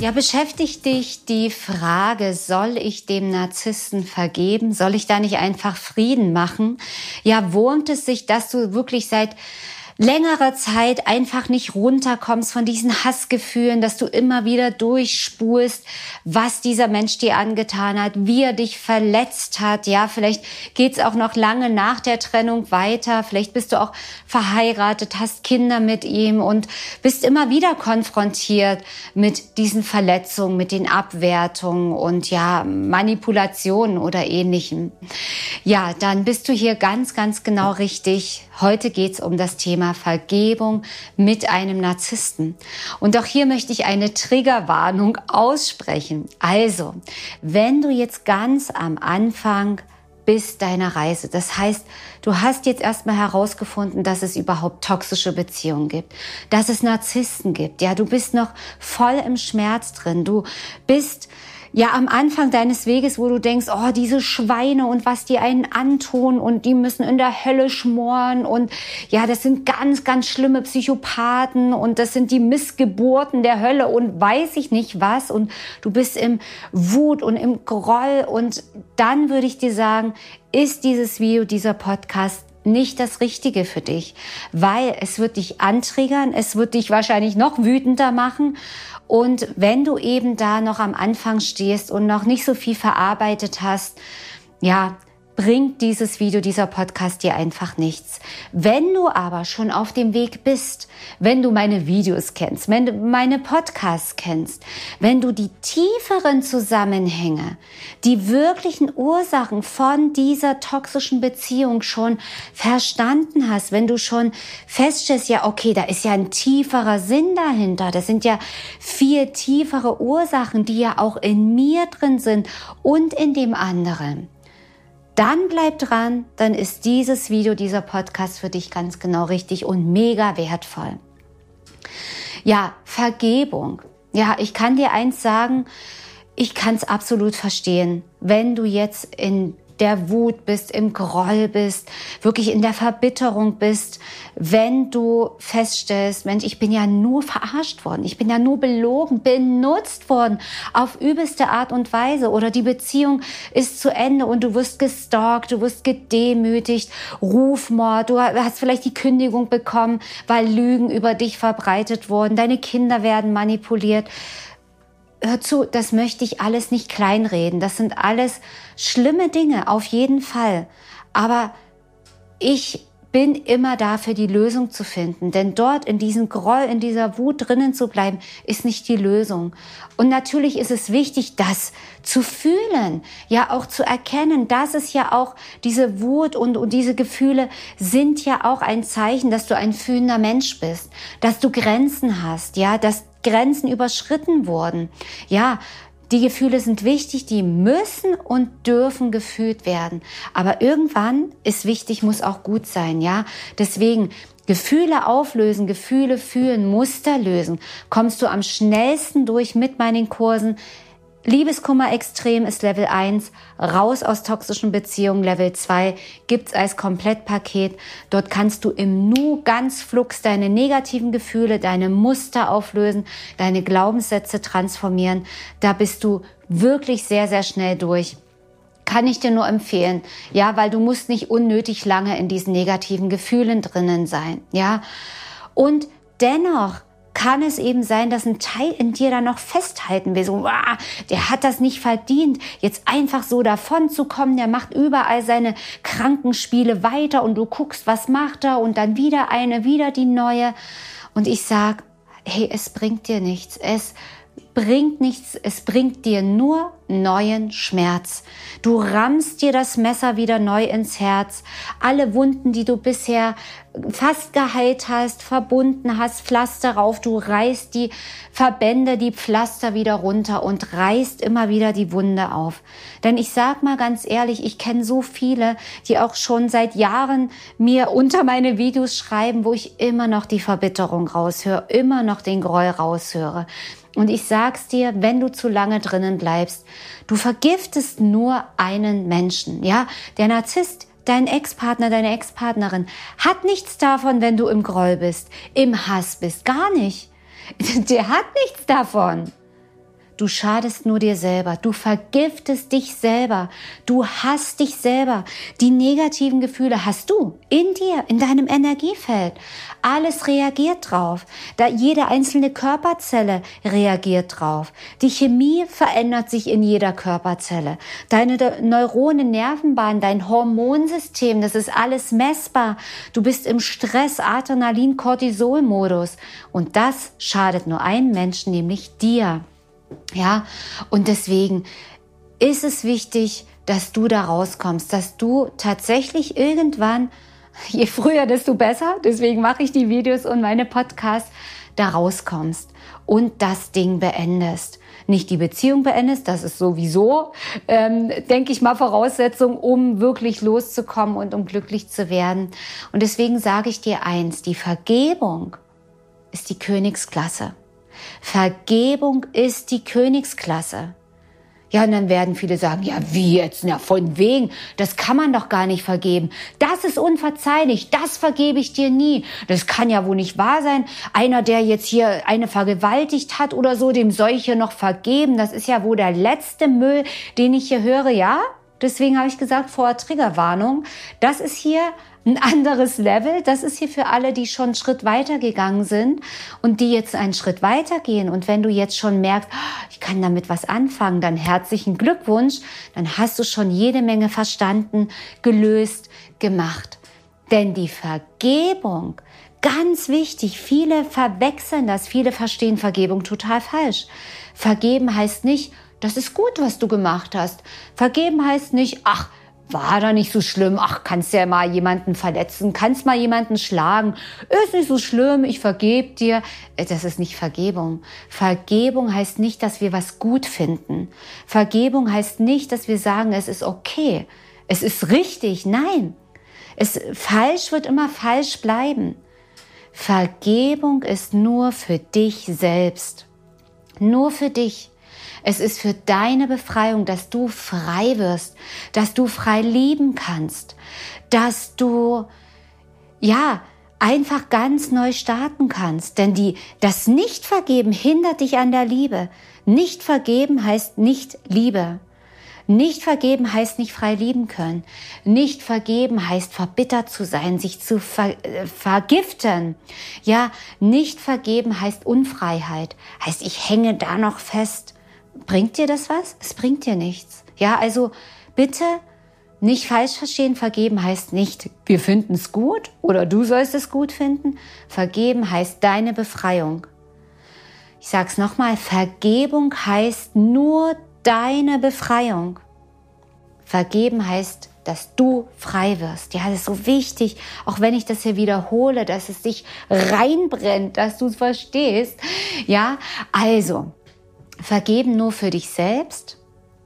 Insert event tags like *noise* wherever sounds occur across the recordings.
Ja, beschäftigt dich die Frage, soll ich dem Narzissten vergeben? Soll ich da nicht einfach Frieden machen? Ja, wohnt es sich, dass du wirklich seit längere Zeit einfach nicht runterkommst von diesen Hassgefühlen, dass du immer wieder durchspulst, was dieser Mensch dir angetan hat, wie er dich verletzt hat. Ja, vielleicht geht's auch noch lange nach der Trennung weiter. Vielleicht bist du auch verheiratet, hast Kinder mit ihm und bist immer wieder konfrontiert mit diesen Verletzungen, mit den Abwertungen und ja, Manipulationen oder ähnlichem. Ja, dann bist du hier ganz, ganz genau richtig. Heute geht's um das Thema Vergebung mit einem Narzissten. Und auch hier möchte ich eine Triggerwarnung aussprechen. Also, wenn du jetzt ganz am Anfang bist deiner Reise. Das heißt, du hast jetzt erstmal herausgefunden, dass es überhaupt toxische Beziehungen gibt, dass es Narzissten gibt. Ja, du bist noch voll im Schmerz drin. Du bist ja am Anfang deines Weges, wo du denkst, oh, diese Schweine und was die einen antun und die müssen in der Hölle schmoren und ja, das sind ganz, ganz schlimme Psychopathen und das sind die Missgeburten der Hölle und weiß ich nicht was und du bist im Wut und im Groll und dann würde ich dir sagen, ist dieses Video, dieser Podcast nicht das Richtige für dich, weil es wird dich antriggern, es wird dich wahrscheinlich noch wütender machen. Und wenn du eben da noch am Anfang stehst und noch nicht so viel verarbeitet hast, ja, bringt dieses Video, dieser Podcast dir einfach nichts. Wenn du aber schon auf dem Weg bist, wenn du meine Videos kennst, wenn du meine Podcasts kennst, wenn du die tieferen Zusammenhänge, die wirklichen Ursachen von dieser toxischen Beziehung schon verstanden hast, wenn du schon feststellst, ja, okay, da ist ja ein tieferer Sinn dahinter, das sind ja viel tiefere Ursachen, die ja auch in mir drin sind und in dem anderen dann bleib dran, dann ist dieses Video, dieser Podcast für dich ganz genau richtig und mega wertvoll. Ja, Vergebung. Ja, ich kann dir eins sagen, ich kann es absolut verstehen, wenn du jetzt in der Wut bist, im Groll bist, wirklich in der Verbitterung bist, wenn du feststellst, Mensch, ich bin ja nur verarscht worden, ich bin ja nur belogen, benutzt worden auf übelste Art und Weise oder die Beziehung ist zu Ende und du wirst gestalkt, du wirst gedemütigt, Rufmord, du hast vielleicht die Kündigung bekommen, weil Lügen über dich verbreitet wurden, deine Kinder werden manipuliert hör zu, das möchte ich alles nicht kleinreden. Das sind alles schlimme Dinge, auf jeden Fall. Aber ich bin immer dafür, die Lösung zu finden. Denn dort in diesem Groll, in dieser Wut drinnen zu bleiben, ist nicht die Lösung. Und natürlich ist es wichtig, das zu fühlen, ja auch zu erkennen, dass es ja auch diese Wut und, und diese Gefühle sind ja auch ein Zeichen, dass du ein fühlender Mensch bist, dass du Grenzen hast, ja, dass Grenzen überschritten wurden. Ja, die Gefühle sind wichtig, die müssen und dürfen gefühlt werden. Aber irgendwann ist wichtig, muss auch gut sein, ja. Deswegen Gefühle auflösen, Gefühle fühlen, Muster lösen. Kommst du am schnellsten durch mit meinen Kursen Liebeskummer extrem ist Level 1, raus aus toxischen Beziehungen Level 2 gibt's als Komplettpaket. Dort kannst du im Nu ganz flux deine negativen Gefühle, deine Muster auflösen, deine Glaubenssätze transformieren. Da bist du wirklich sehr, sehr schnell durch. Kann ich dir nur empfehlen. Ja, weil du musst nicht unnötig lange in diesen negativen Gefühlen drinnen sein. Ja. Und dennoch kann es eben sein, dass ein Teil in dir da noch festhalten will. So, wow, der hat das nicht verdient, jetzt einfach so davon zu kommen. Der macht überall seine Krankenspiele weiter und du guckst, was macht er und dann wieder eine, wieder die neue. Und ich sag, hey, es bringt dir nichts. Es bringt nichts, es bringt dir nur neuen Schmerz. Du rammst dir das Messer wieder neu ins Herz. Alle Wunden, die du bisher fast geheilt hast, verbunden hast, Pflaster rauf, du reißt die Verbände, die Pflaster wieder runter und reißt immer wieder die Wunde auf. Denn ich sag mal ganz ehrlich, ich kenne so viele, die auch schon seit Jahren mir unter meine Videos schreiben, wo ich immer noch die Verbitterung raushöre, immer noch den Groll raushöre. Und ich sag's dir, wenn du zu lange drinnen bleibst, du vergiftest nur einen Menschen, ja? Der Narzisst, dein Ex-Partner, deine Ex-Partnerin hat nichts davon, wenn du im Groll bist, im Hass bist, gar nicht. *laughs* Der hat nichts davon. Du schadest nur dir selber. Du vergiftest dich selber. Du hast dich selber. Die negativen Gefühle hast du in dir, in deinem Energiefeld. Alles reagiert drauf. Da jede einzelne Körperzelle reagiert drauf. Die Chemie verändert sich in jeder Körperzelle. Deine Neuronen, Nervenbahn, dein Hormonsystem, das ist alles messbar. Du bist im Stress, Adrenalin, Cortisol-Modus. Und das schadet nur einem Menschen, nämlich dir. Ja, und deswegen ist es wichtig, dass du da rauskommst, dass du tatsächlich irgendwann, *laughs* je früher, desto besser, deswegen mache ich die Videos und meine Podcasts, da rauskommst und das Ding beendest. Nicht die Beziehung beendest, das ist sowieso, ähm, denke ich mal, Voraussetzung, um wirklich loszukommen und um glücklich zu werden. Und deswegen sage ich dir eins, die Vergebung ist die Königsklasse. Vergebung ist die Königsklasse. Ja, und dann werden viele sagen, ja, wie jetzt? Na, von wegen? Das kann man doch gar nicht vergeben. Das ist unverzeihlich. Das vergebe ich dir nie. Das kann ja wohl nicht wahr sein. Einer, der jetzt hier eine vergewaltigt hat oder so, dem soll ich hier noch vergeben. Das ist ja wohl der letzte Müll, den ich hier höre. Ja? Deswegen habe ich gesagt, vor Triggerwarnung. Das ist hier ein anderes Level. Das ist hier für alle, die schon einen Schritt weiter gegangen sind und die jetzt einen Schritt weiter gehen. Und wenn du jetzt schon merkst, ah, ich kann damit was anfangen, dann herzlichen Glückwunsch. Dann hast du schon jede Menge verstanden, gelöst, gemacht. Denn die Vergebung, ganz wichtig, viele verwechseln das, viele verstehen Vergebung total falsch. Vergeben heißt nicht, das ist gut, was du gemacht hast. Vergeben heißt nicht, ach, war da nicht so schlimm. Ach, kannst ja mal jemanden verletzen, kannst mal jemanden schlagen. Ist nicht so schlimm, ich vergeb dir. Äh, das ist nicht Vergebung. Vergebung heißt nicht, dass wir was gut finden. Vergebung heißt nicht, dass wir sagen, es ist okay. Es ist richtig. Nein. Es, falsch wird immer falsch bleiben. Vergebung ist nur für dich selbst. Nur für dich. Es ist für deine Befreiung, dass du frei wirst, dass du frei lieben kannst, dass du, ja, einfach ganz neu starten kannst. Denn die, das Nicht-Vergeben hindert dich an der Liebe. Nicht vergeben heißt nicht Liebe. Nicht vergeben heißt nicht frei lieben können. Nicht vergeben heißt verbittert zu sein, sich zu ver äh, vergiften. Ja, nicht vergeben heißt Unfreiheit. Heißt, ich hänge da noch fest. Bringt dir das was? Es bringt dir nichts. Ja, also bitte nicht falsch verstehen. Vergeben heißt nicht, wir finden es gut oder du sollst es gut finden. Vergeben heißt deine Befreiung. Ich sag's nochmal, Vergebung heißt nur deine Befreiung. Vergeben heißt, dass du frei wirst. Ja, das ist so wichtig, auch wenn ich das hier wiederhole, dass es dich reinbrennt, dass du es verstehst. Ja, also, vergeben nur für dich selbst,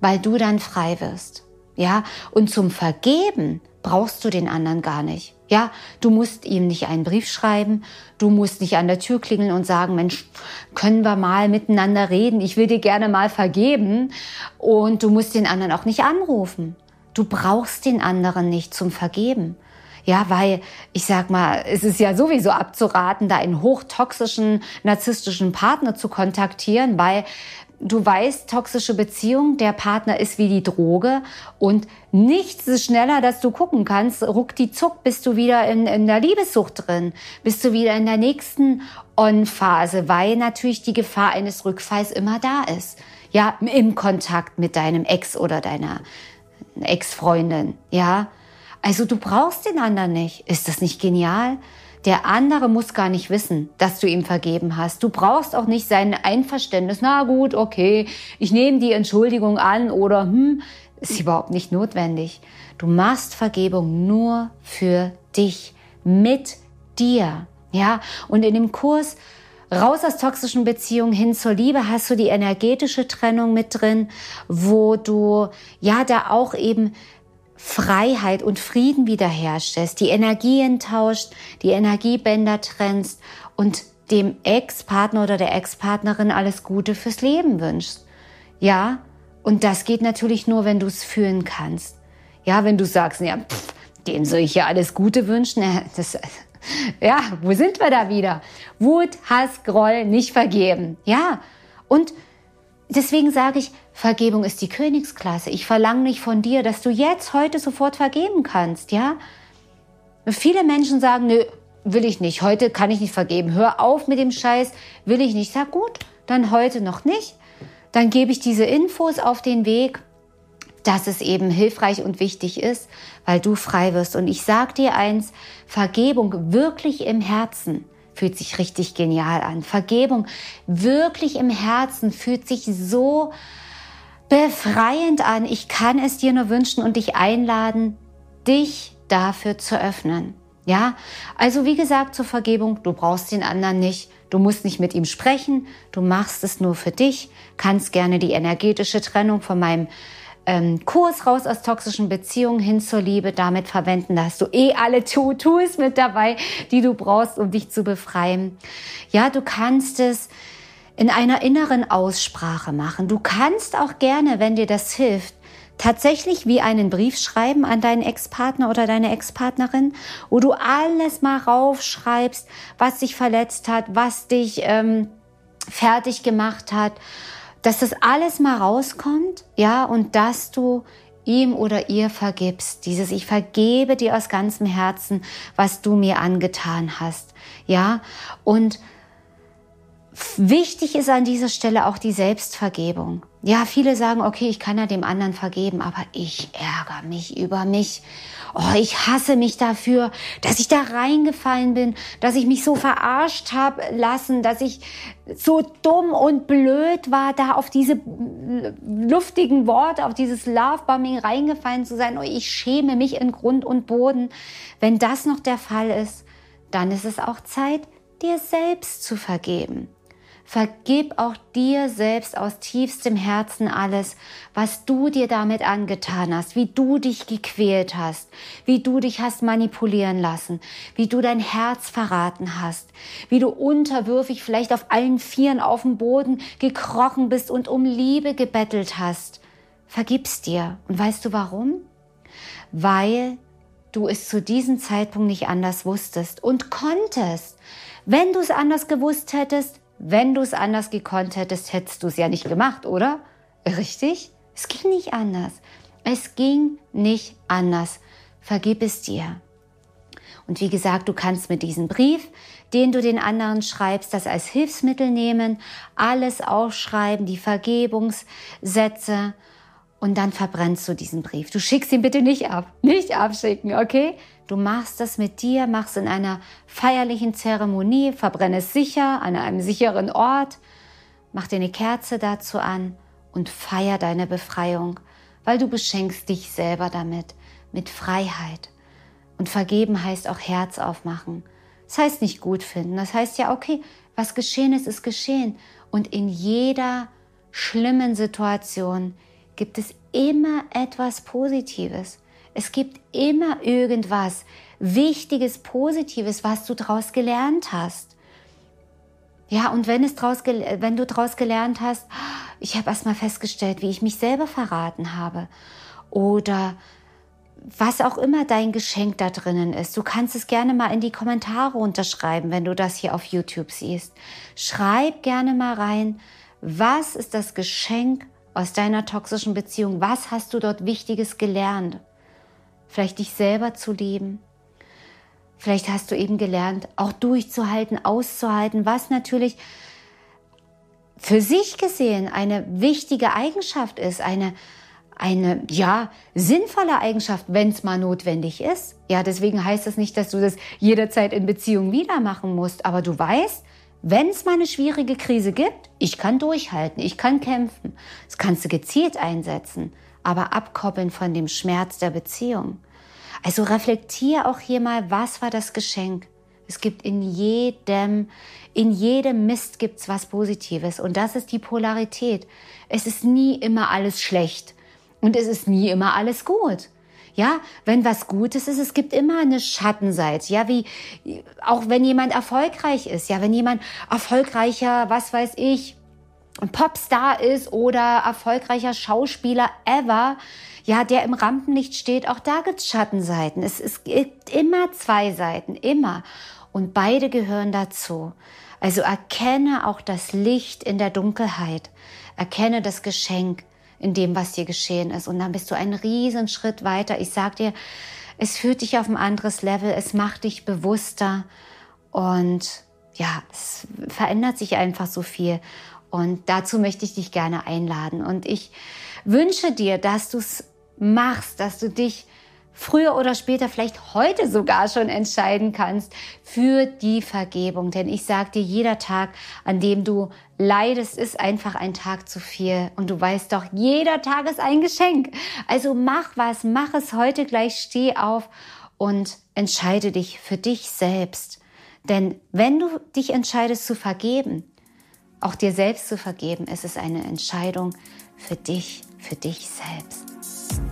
weil du dann frei wirst. Ja, und zum Vergeben brauchst du den anderen gar nicht. Ja, du musst ihm nicht einen Brief schreiben, du musst nicht an der Tür klingeln und sagen, Mensch, können wir mal miteinander reden, ich will dir gerne mal vergeben und du musst den anderen auch nicht anrufen. Du brauchst den anderen nicht zum Vergeben. Ja, weil ich sag mal, es ist ja sowieso abzuraten, da einen hochtoxischen, narzisstischen Partner zu kontaktieren, weil du weißt, toxische Beziehung, der Partner ist wie die Droge und nichts ist schneller, dass du gucken kannst, ruck die Zuck, bist du wieder in, in der Liebessucht drin, bist du wieder in der nächsten On-Phase, weil natürlich die Gefahr eines Rückfalls immer da ist. Ja, im Kontakt mit deinem Ex oder deiner Ex-Freundin, ja. Also du brauchst den anderen nicht. Ist das nicht genial? Der andere muss gar nicht wissen, dass du ihm vergeben hast. Du brauchst auch nicht sein Einverständnis. Na gut, okay, ich nehme die Entschuldigung an oder hm, ist überhaupt nicht notwendig. Du machst Vergebung nur für dich, mit dir. Ja, und in dem Kurs Raus aus toxischen Beziehungen hin zur Liebe hast du die energetische Trennung mit drin, wo du ja da auch eben Freiheit und Frieden wiederherstellst, die Energien tauscht, die Energiebänder trennst und dem Ex-Partner oder der Ex-Partnerin alles Gute fürs Leben wünschst. Ja, und das geht natürlich nur, wenn du es fühlen kannst. Ja, wenn du sagst, ja, pff, dem soll ich ja alles Gute wünschen. *laughs* Das, ja, wo sind wir da wieder? Wut, Hass, Groll, nicht vergeben. Ja, und deswegen sage ich, Vergebung ist die Königsklasse. Ich verlange nicht von dir, dass du jetzt heute sofort vergeben kannst, ja? Viele Menschen sagen, nö, will ich nicht. Heute kann ich nicht vergeben. Hör auf mit dem Scheiß. Will ich nicht. Sag gut, dann heute noch nicht. Dann gebe ich diese Infos auf den Weg, dass es eben hilfreich und wichtig ist, weil du frei wirst. Und ich sag dir eins, Vergebung wirklich im Herzen fühlt sich richtig genial an. Vergebung wirklich im Herzen fühlt sich so befreiend an. Ich kann es dir nur wünschen und dich einladen, dich dafür zu öffnen. Ja, also wie gesagt zur Vergebung, du brauchst den anderen nicht, du musst nicht mit ihm sprechen, du machst es nur für dich, kannst gerne die energetische Trennung von meinem ähm, Kurs raus aus toxischen Beziehungen hin zur Liebe damit verwenden. Da hast du eh alle Tools mit dabei, die du brauchst, um dich zu befreien. Ja, du kannst es in einer inneren Aussprache machen. Du kannst auch gerne, wenn dir das hilft, tatsächlich wie einen Brief schreiben an deinen Ex-Partner oder deine Ex-Partnerin, wo du alles mal raufschreibst, was dich verletzt hat, was dich ähm, fertig gemacht hat, dass das alles mal rauskommt, ja, und dass du ihm oder ihr vergibst. Dieses Ich vergebe dir aus ganzem Herzen, was du mir angetan hast, ja, und Wichtig ist an dieser Stelle auch die Selbstvergebung. Ja, viele sagen, okay, ich kann ja dem anderen vergeben, aber ich ärgere mich über mich. Oh, ich hasse mich dafür, dass ich da reingefallen bin, dass ich mich so verarscht habe lassen, dass ich so dumm und blöd war, da auf diese luftigen Worte, auf dieses Lovebombing reingefallen zu sein. Oh, ich schäme mich in Grund und Boden. Wenn das noch der Fall ist, dann ist es auch Zeit, dir selbst zu vergeben. Vergib auch dir selbst aus tiefstem Herzen alles, was du dir damit angetan hast, wie du dich gequält hast, wie du dich hast manipulieren lassen, wie du dein Herz verraten hast, wie du unterwürfig vielleicht auf allen Vieren auf dem Boden gekrochen bist und um Liebe gebettelt hast. Vergib's dir. Und weißt du warum? Weil du es zu diesem Zeitpunkt nicht anders wusstest und konntest. Wenn du es anders gewusst hättest, wenn du es anders gekonnt hättest, hättest du es ja nicht gemacht, oder? Richtig? Es ging nicht anders. Es ging nicht anders. Vergib es dir. Und wie gesagt, du kannst mit diesem Brief, den du den anderen schreibst, das als Hilfsmittel nehmen, alles aufschreiben, die Vergebungssätze und dann verbrennst du diesen Brief. Du schickst ihn bitte nicht ab. Nicht abschicken, okay? Du machst das mit dir, machst in einer feierlichen Zeremonie, verbrenne es sicher an einem sicheren Ort, mach dir eine Kerze dazu an und feier deine Befreiung, weil du beschenkst dich selber damit, mit Freiheit. Und vergeben heißt auch Herz aufmachen. Das heißt nicht gut finden. Das heißt ja, okay, was geschehen ist, ist geschehen. Und in jeder schlimmen Situation gibt es immer etwas Positives. Es gibt immer irgendwas Wichtiges, Positives, was du daraus gelernt hast. Ja, und wenn, es draus, wenn du daraus gelernt hast, ich habe erstmal festgestellt, wie ich mich selber verraten habe. Oder was auch immer dein Geschenk da drinnen ist. Du kannst es gerne mal in die Kommentare unterschreiben, wenn du das hier auf YouTube siehst. Schreib gerne mal rein, Was ist das Geschenk aus deiner toxischen Beziehung? Was hast du dort Wichtiges gelernt? Vielleicht dich selber zu lieben. Vielleicht hast du eben gelernt, auch durchzuhalten, auszuhalten, was natürlich für sich gesehen eine wichtige Eigenschaft ist, eine, eine, ja, sinnvolle Eigenschaft, wenn es mal notwendig ist. Ja, deswegen heißt das nicht, dass du das jederzeit in Beziehung wieder machen musst, aber du weißt, wenn es mal eine schwierige Krise gibt, ich kann durchhalten, ich kann kämpfen. Das kannst du gezielt einsetzen, aber abkoppeln von dem Schmerz der Beziehung. Also reflektier auch hier mal, was war das Geschenk? Es gibt in jedem, in jedem Mist gibt's was Positives und das ist die Polarität. Es ist nie immer alles schlecht und es ist nie immer alles gut. Ja, wenn was Gutes ist, es gibt immer eine Schattenseite. Ja, wie auch wenn jemand erfolgreich ist. Ja, wenn jemand erfolgreicher, was weiß ich, Popstar ist oder erfolgreicher Schauspieler ever, ja, der im Rampenlicht steht, auch da Schattenseiten. Es, es gibt immer zwei Seiten, immer. Und beide gehören dazu. Also erkenne auch das Licht in der Dunkelheit. Erkenne das Geschenk in dem, was dir geschehen ist. Und dann bist du einen riesen Schritt weiter. Ich sag dir, es führt dich auf ein anderes Level, es macht dich bewusster und ja, es verändert sich einfach so viel. Und dazu möchte ich dich gerne einladen. Und ich wünsche dir, dass du es machst, dass du dich früher oder später, vielleicht heute sogar schon entscheiden kannst für die Vergebung. Denn ich sage dir, jeder Tag, an dem du leidest, ist einfach ein Tag zu viel. Und du weißt doch, jeder Tag ist ein Geschenk. Also mach was, mach es heute gleich, steh auf und entscheide dich für dich selbst. Denn wenn du dich entscheidest zu vergeben, auch dir selbst zu vergeben, ist es eine Entscheidung für dich, für dich selbst.